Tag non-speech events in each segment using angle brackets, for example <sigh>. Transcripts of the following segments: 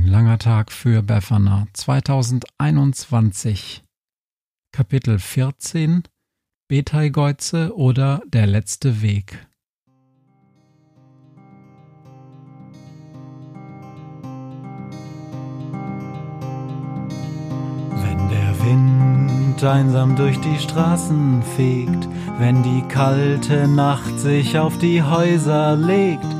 Ein langer Tag für Befana 2021. Kapitel 14 Beteigeuze oder Der letzte Weg. Wenn der Wind einsam durch die Straßen fegt, wenn die kalte Nacht sich auf die Häuser legt,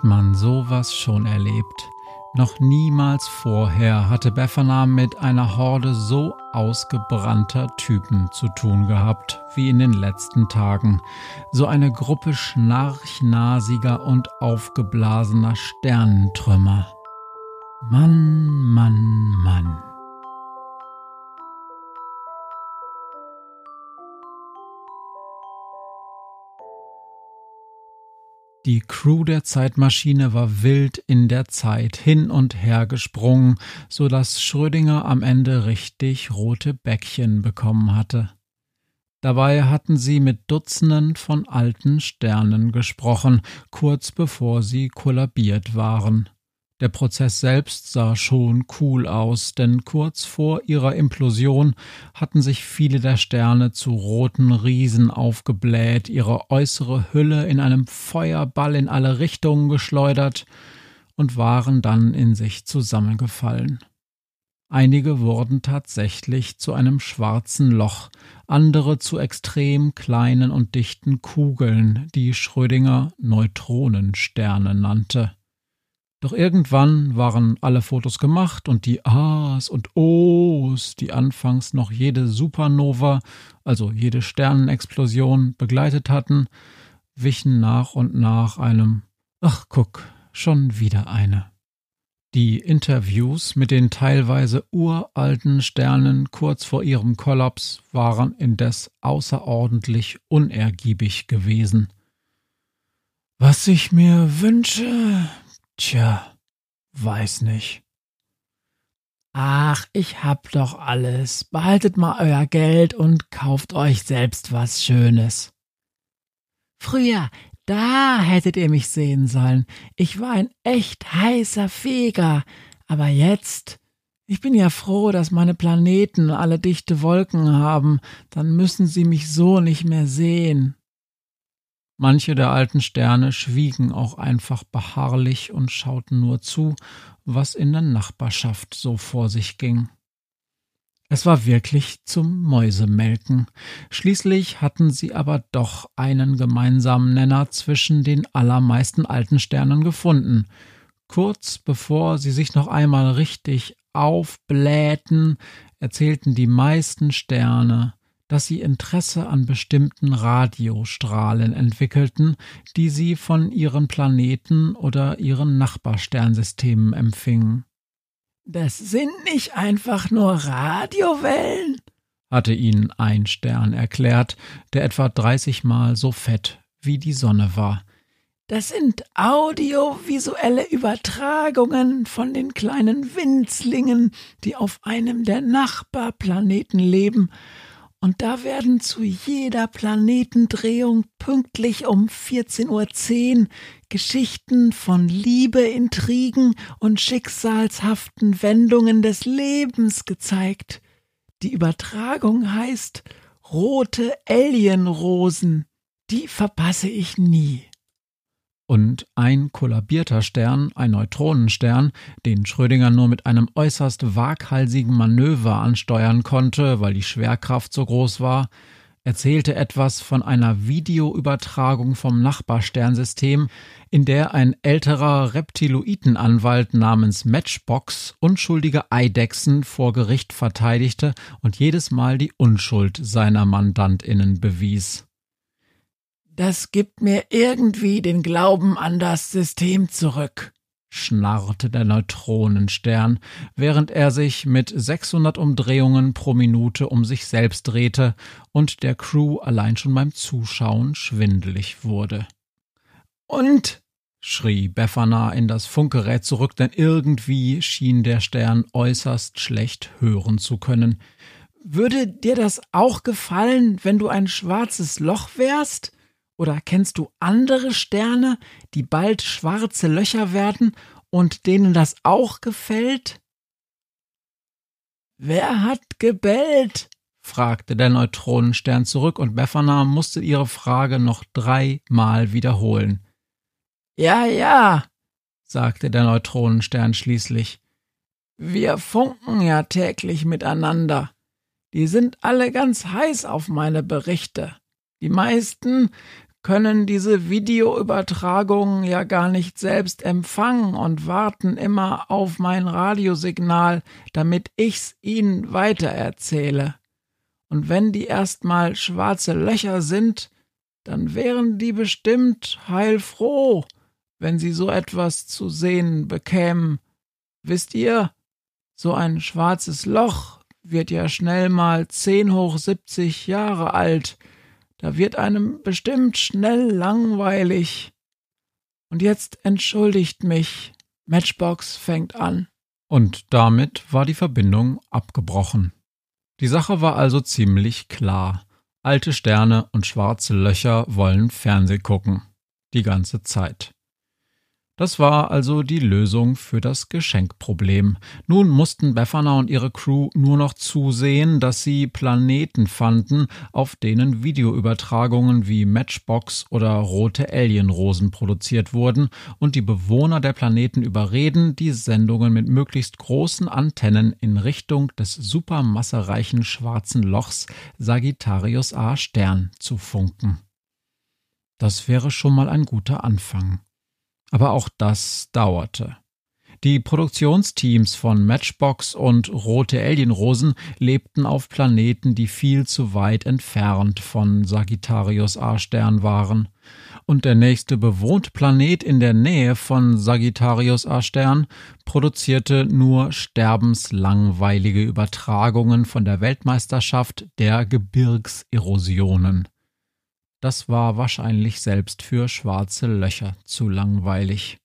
Hat man sowas schon erlebt? Noch niemals vorher hatte Befana mit einer Horde so ausgebrannter Typen zu tun gehabt wie in den letzten Tagen. So eine Gruppe schnarchnasiger und aufgeblasener Sternentrümmer. Mann, Mann, Mann. Die Crew der Zeitmaschine war wild in der Zeit hin und her gesprungen, so dass Schrödinger am Ende richtig rote Bäckchen bekommen hatte. Dabei hatten sie mit Dutzenden von alten Sternen gesprochen, kurz bevor sie kollabiert waren. Der Prozess selbst sah schon cool aus, denn kurz vor ihrer Implosion hatten sich viele der Sterne zu roten Riesen aufgebläht, ihre äußere Hülle in einem Feuerball in alle Richtungen geschleudert und waren dann in sich zusammengefallen. Einige wurden tatsächlich zu einem schwarzen Loch, andere zu extrem kleinen und dichten Kugeln, die Schrödinger Neutronensterne nannte. Doch irgendwann waren alle Fotos gemacht und die A's und O's, die anfangs noch jede Supernova, also jede Sternenexplosion begleitet hatten, wichen nach und nach einem Ach guck, schon wieder eine. Die Interviews mit den teilweise uralten Sternen kurz vor ihrem Kollaps waren indes außerordentlich unergiebig gewesen. Was ich mir wünsche, Tja, weiß nicht. Ach, ich hab doch alles. Behaltet mal euer Geld und kauft euch selbst was Schönes. Früher, da hättet ihr mich sehen sollen. Ich war ein echt heißer Feger. Aber jetzt, ich bin ja froh, dass meine Planeten alle dichte Wolken haben. Dann müssen sie mich so nicht mehr sehen. Manche der alten Sterne schwiegen auch einfach beharrlich und schauten nur zu, was in der Nachbarschaft so vor sich ging. Es war wirklich zum Mäusemelken. Schließlich hatten sie aber doch einen gemeinsamen Nenner zwischen den allermeisten alten Sternen gefunden. Kurz bevor sie sich noch einmal richtig aufblähten, erzählten die meisten Sterne, dass sie Interesse an bestimmten Radiostrahlen entwickelten, die sie von ihren Planeten oder ihren Nachbarsternsystemen empfingen. Das sind nicht einfach nur Radiowellen, hatte ihnen ein Stern erklärt, der etwa dreißigmal so fett wie die Sonne war. Das sind audiovisuelle Übertragungen von den kleinen Winzlingen, die auf einem der Nachbarplaneten leben und da werden zu jeder Planetendrehung pünktlich um 14.10 Uhr Geschichten von Liebe, Intrigen und schicksalshaften Wendungen des Lebens gezeigt. Die Übertragung heißt Rote Alienrosen. Die verpasse ich nie. Und ein kollabierter Stern, ein Neutronenstern, den Schrödinger nur mit einem äußerst waghalsigen Manöver ansteuern konnte, weil die Schwerkraft so groß war, erzählte etwas von einer Videoübertragung vom Nachbarsternsystem, in der ein älterer Reptiloidenanwalt namens Matchbox unschuldige Eidechsen vor Gericht verteidigte und jedes Mal die Unschuld seiner Mandantinnen bewies. Das gibt mir irgendwie den Glauben an das System zurück, schnarrte der Neutronenstern, während er sich mit 600 Umdrehungen pro Minute um sich selbst drehte und der Crew allein schon beim Zuschauen schwindelig wurde. Und? schrie Befana in das Funkgerät zurück, denn irgendwie schien der Stern äußerst schlecht hören zu können. Würde dir das auch gefallen, wenn du ein schwarzes Loch wärst? Oder kennst du andere Sterne, die bald schwarze Löcher werden und denen das auch gefällt? Wer hat gebellt? fragte der Neutronenstern zurück und Befana musste ihre Frage noch dreimal wiederholen. Ja, ja, sagte der Neutronenstern schließlich. Wir funken ja täglich miteinander. Die sind alle ganz heiß auf meine Berichte. Die meisten können diese Videoübertragungen ja gar nicht selbst empfangen und warten immer auf mein Radiosignal, damit ich's ihnen weitererzähle. Und wenn die erstmal schwarze Löcher sind, dann wären die bestimmt heilfroh, wenn sie so etwas zu sehen bekämen. Wisst ihr, so ein schwarzes Loch wird ja schnell mal zehn hoch siebzig Jahre alt, da wird einem bestimmt schnell langweilig. Und jetzt entschuldigt mich. Matchbox fängt an. Und damit war die Verbindung abgebrochen. Die Sache war also ziemlich klar. Alte Sterne und schwarze Löcher wollen Fernseh gucken. Die ganze Zeit. Das war also die Lösung für das Geschenkproblem. Nun mussten Befana und ihre Crew nur noch zusehen, dass sie Planeten fanden, auf denen Videoübertragungen wie Matchbox oder rote Alienrosen produziert wurden und die Bewohner der Planeten überreden, die Sendungen mit möglichst großen Antennen in Richtung des supermassereichen schwarzen Lochs Sagittarius A Stern zu funken. Das wäre schon mal ein guter Anfang. Aber auch das dauerte. Die Produktionsteams von Matchbox und Rote Alienrosen lebten auf Planeten, die viel zu weit entfernt von Sagittarius A-Stern waren. Und der nächste bewohnte Planet in der Nähe von Sagittarius A-Stern produzierte nur sterbenslangweilige Übertragungen von der Weltmeisterschaft der Gebirgserosionen. Das war wahrscheinlich selbst für schwarze Löcher zu langweilig.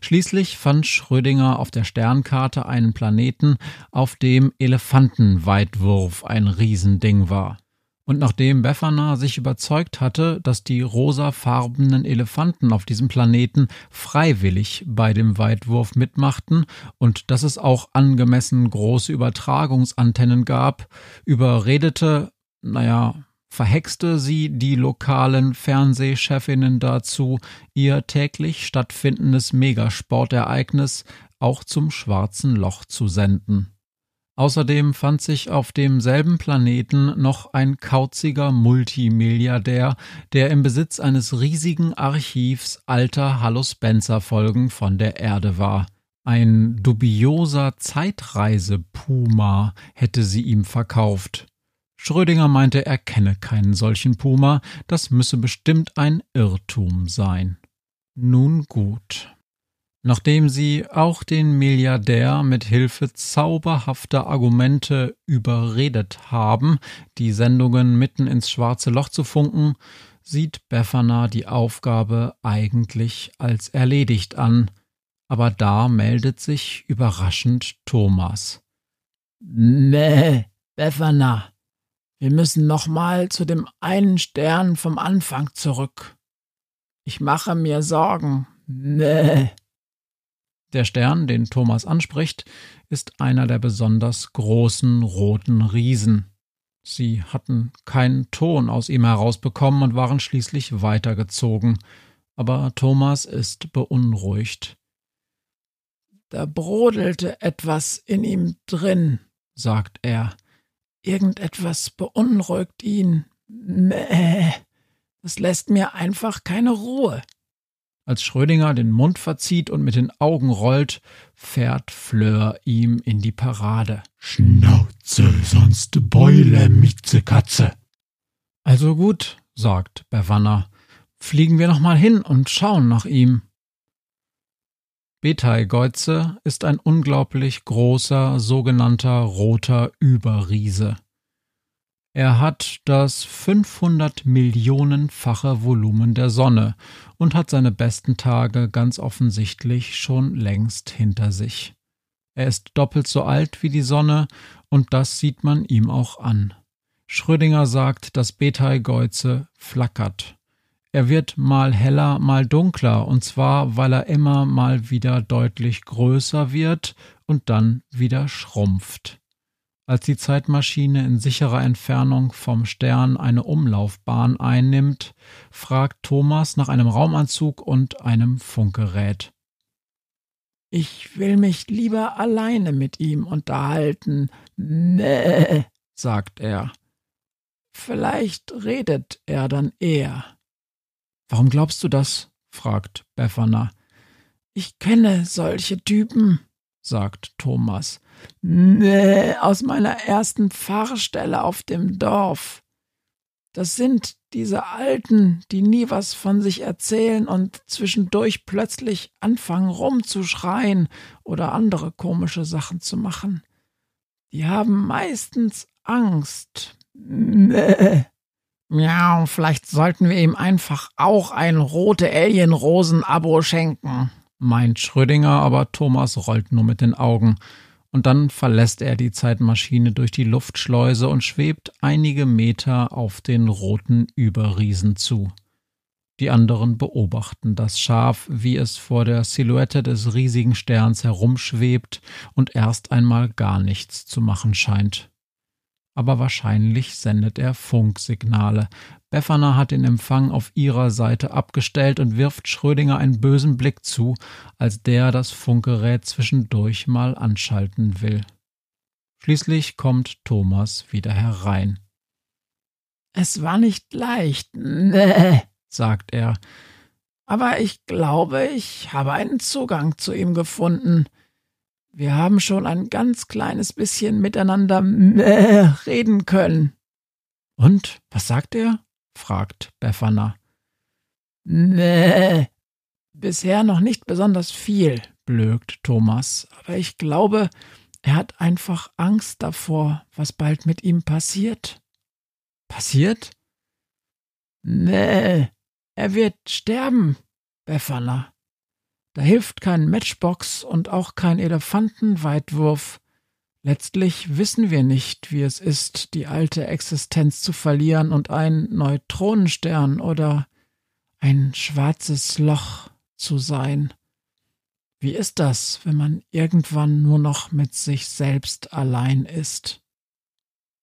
Schließlich fand Schrödinger auf der Sternkarte einen Planeten, auf dem Elefantenweitwurf ein Riesending war. Und nachdem Befana sich überzeugt hatte, dass die rosafarbenen Elefanten auf diesem Planeten freiwillig bei dem Weitwurf mitmachten und dass es auch angemessen große Übertragungsantennen gab, überredete, naja, verhexte sie die lokalen Fernsehchefinnen dazu, ihr täglich stattfindendes Megasportereignis auch zum schwarzen Loch zu senden. Außerdem fand sich auf demselben Planeten noch ein kauziger Multimilliardär, der im Besitz eines riesigen Archivs alter Hallo Spencer Folgen von der Erde war. Ein dubioser Zeitreise-Puma hätte sie ihm verkauft. Schrödinger meinte, er kenne keinen solchen Puma, das müsse bestimmt ein Irrtum sein. Nun gut. Nachdem sie auch den Milliardär mit Hilfe zauberhafter Argumente überredet haben, die Sendungen mitten ins schwarze Loch zu funken, sieht Befana die Aufgabe eigentlich als erledigt an, aber da meldet sich überraschend Thomas. Nee, Befana, wir müssen nochmal zu dem einen Stern vom Anfang zurück. Ich mache mir Sorgen. Nee. Der Stern, den Thomas anspricht, ist einer der besonders großen roten Riesen. Sie hatten keinen Ton aus ihm herausbekommen und waren schließlich weitergezogen. aber Thomas ist beunruhigt. Da brodelte etwas in ihm drin, sagt er. Irgendetwas beunruhigt ihn. Mäh. Das lässt mir einfach keine Ruhe. Als Schrödinger den Mund verzieht und mit den Augen rollt, fährt Fleur ihm in die Parade. Schnauze, sonst Beule, Miezekatze. Also gut, sagt Befana. Fliegen wir noch mal hin und schauen nach ihm. Betelgeuse ist ein unglaublich großer, sogenannter roter Überriese. Er hat das 500 Millionenfache Volumen der Sonne und hat seine besten Tage ganz offensichtlich schon längst hinter sich. Er ist doppelt so alt wie die Sonne und das sieht man ihm auch an. Schrödinger sagt, dass Betelgeuse flackert. Er wird mal heller, mal dunkler, und zwar, weil er immer mal wieder deutlich größer wird und dann wieder schrumpft. Als die Zeitmaschine in sicherer Entfernung vom Stern eine Umlaufbahn einnimmt, fragt Thomas nach einem Raumanzug und einem Funkgerät. Ich will mich lieber alleine mit ihm unterhalten. Nee, sagt er. Vielleicht redet er dann eher. Warum glaubst du das? fragt Befana. Ich kenne solche Typen, sagt Thomas. Nee, aus meiner ersten Pfarrstelle auf dem Dorf. Das sind diese Alten, die nie was von sich erzählen und zwischendurch plötzlich anfangen rumzuschreien oder andere komische Sachen zu machen. Die haben meistens Angst. Nee. Miau, vielleicht sollten wir ihm einfach auch ein rote Alien-Rosen-Abo schenken, meint Schrödinger, aber Thomas rollt nur mit den Augen und dann verlässt er die Zeitmaschine durch die Luftschleuse und schwebt einige Meter auf den roten Überriesen zu. Die anderen beobachten das Schaf, wie es vor der Silhouette des riesigen Sterns herumschwebt und erst einmal gar nichts zu machen scheint. Aber wahrscheinlich sendet er Funksignale, Befana hat den Empfang auf ihrer Seite abgestellt und wirft Schrödinger einen bösen Blick zu, als der das Funkgerät zwischendurch mal anschalten will. Schließlich kommt Thomas wieder herein. Es war nicht leicht, <laughs> nee, sagt er, aber ich glaube, ich habe einen Zugang zu ihm gefunden. Wir haben schon ein ganz kleines bisschen miteinander äh, reden können. Und was sagt er? fragt Befana. Nee, bisher noch nicht besonders viel, blökt Thomas, aber ich glaube, er hat einfach Angst davor, was bald mit ihm passiert. Passiert? Nee, er wird sterben, Befana. Da hilft kein Matchbox und auch kein Elefantenweitwurf. Letztlich wissen wir nicht, wie es ist, die alte Existenz zu verlieren und ein Neutronenstern oder ein schwarzes Loch zu sein. Wie ist das, wenn man irgendwann nur noch mit sich selbst allein ist?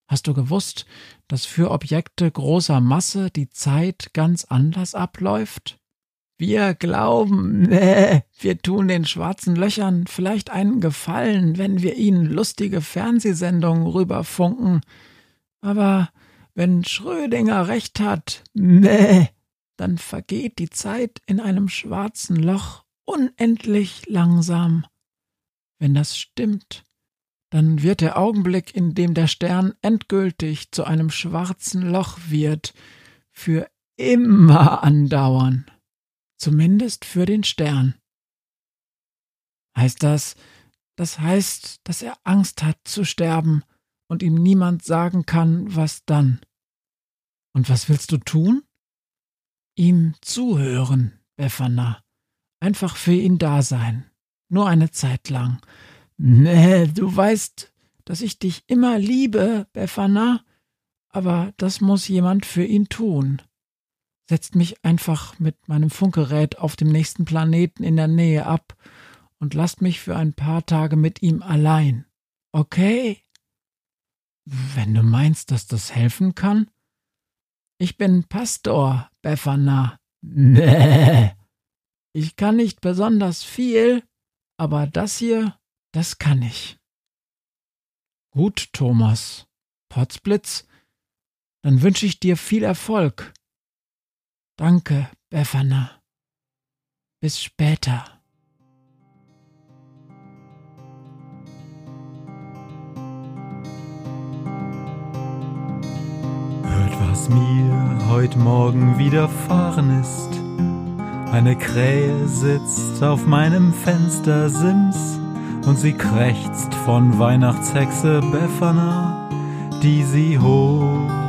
Hast du gewusst, dass für Objekte großer Masse die Zeit ganz anders abläuft? Wir glauben, nee, <laughs> wir tun den schwarzen Löchern vielleicht einen Gefallen, wenn wir ihnen lustige Fernsehsendungen rüberfunken. Aber wenn Schrödinger recht hat, <laughs> nee, dann vergeht die Zeit in einem schwarzen Loch unendlich langsam. Wenn das stimmt, dann wird der Augenblick, in dem der Stern endgültig zu einem schwarzen Loch wird, für immer andauern zumindest für den Stern. Heißt das, das heißt, dass er Angst hat zu sterben und ihm niemand sagen kann, was dann. Und was willst du tun? Ihm zuhören, Befana. Einfach für ihn da sein. Nur eine Zeit lang. Nee, du weißt, dass ich dich immer liebe, Befana, aber das muss jemand für ihn tun setzt mich einfach mit meinem Funkgerät auf dem nächsten Planeten in der Nähe ab und lasst mich für ein paar Tage mit ihm allein. Okay? Wenn du meinst, dass das helfen kann? Ich bin Pastor, Befana. Nee, Ich kann nicht besonders viel, aber das hier, das kann ich. Gut, Thomas. Potzblitz, dann wünsche ich dir viel Erfolg. Danke, Befana. Bis später. Hört, was mir heute Morgen widerfahren ist. Eine Krähe sitzt auf meinem Fenstersims und sie krächzt von Weihnachtshexe Befana, die sie hoch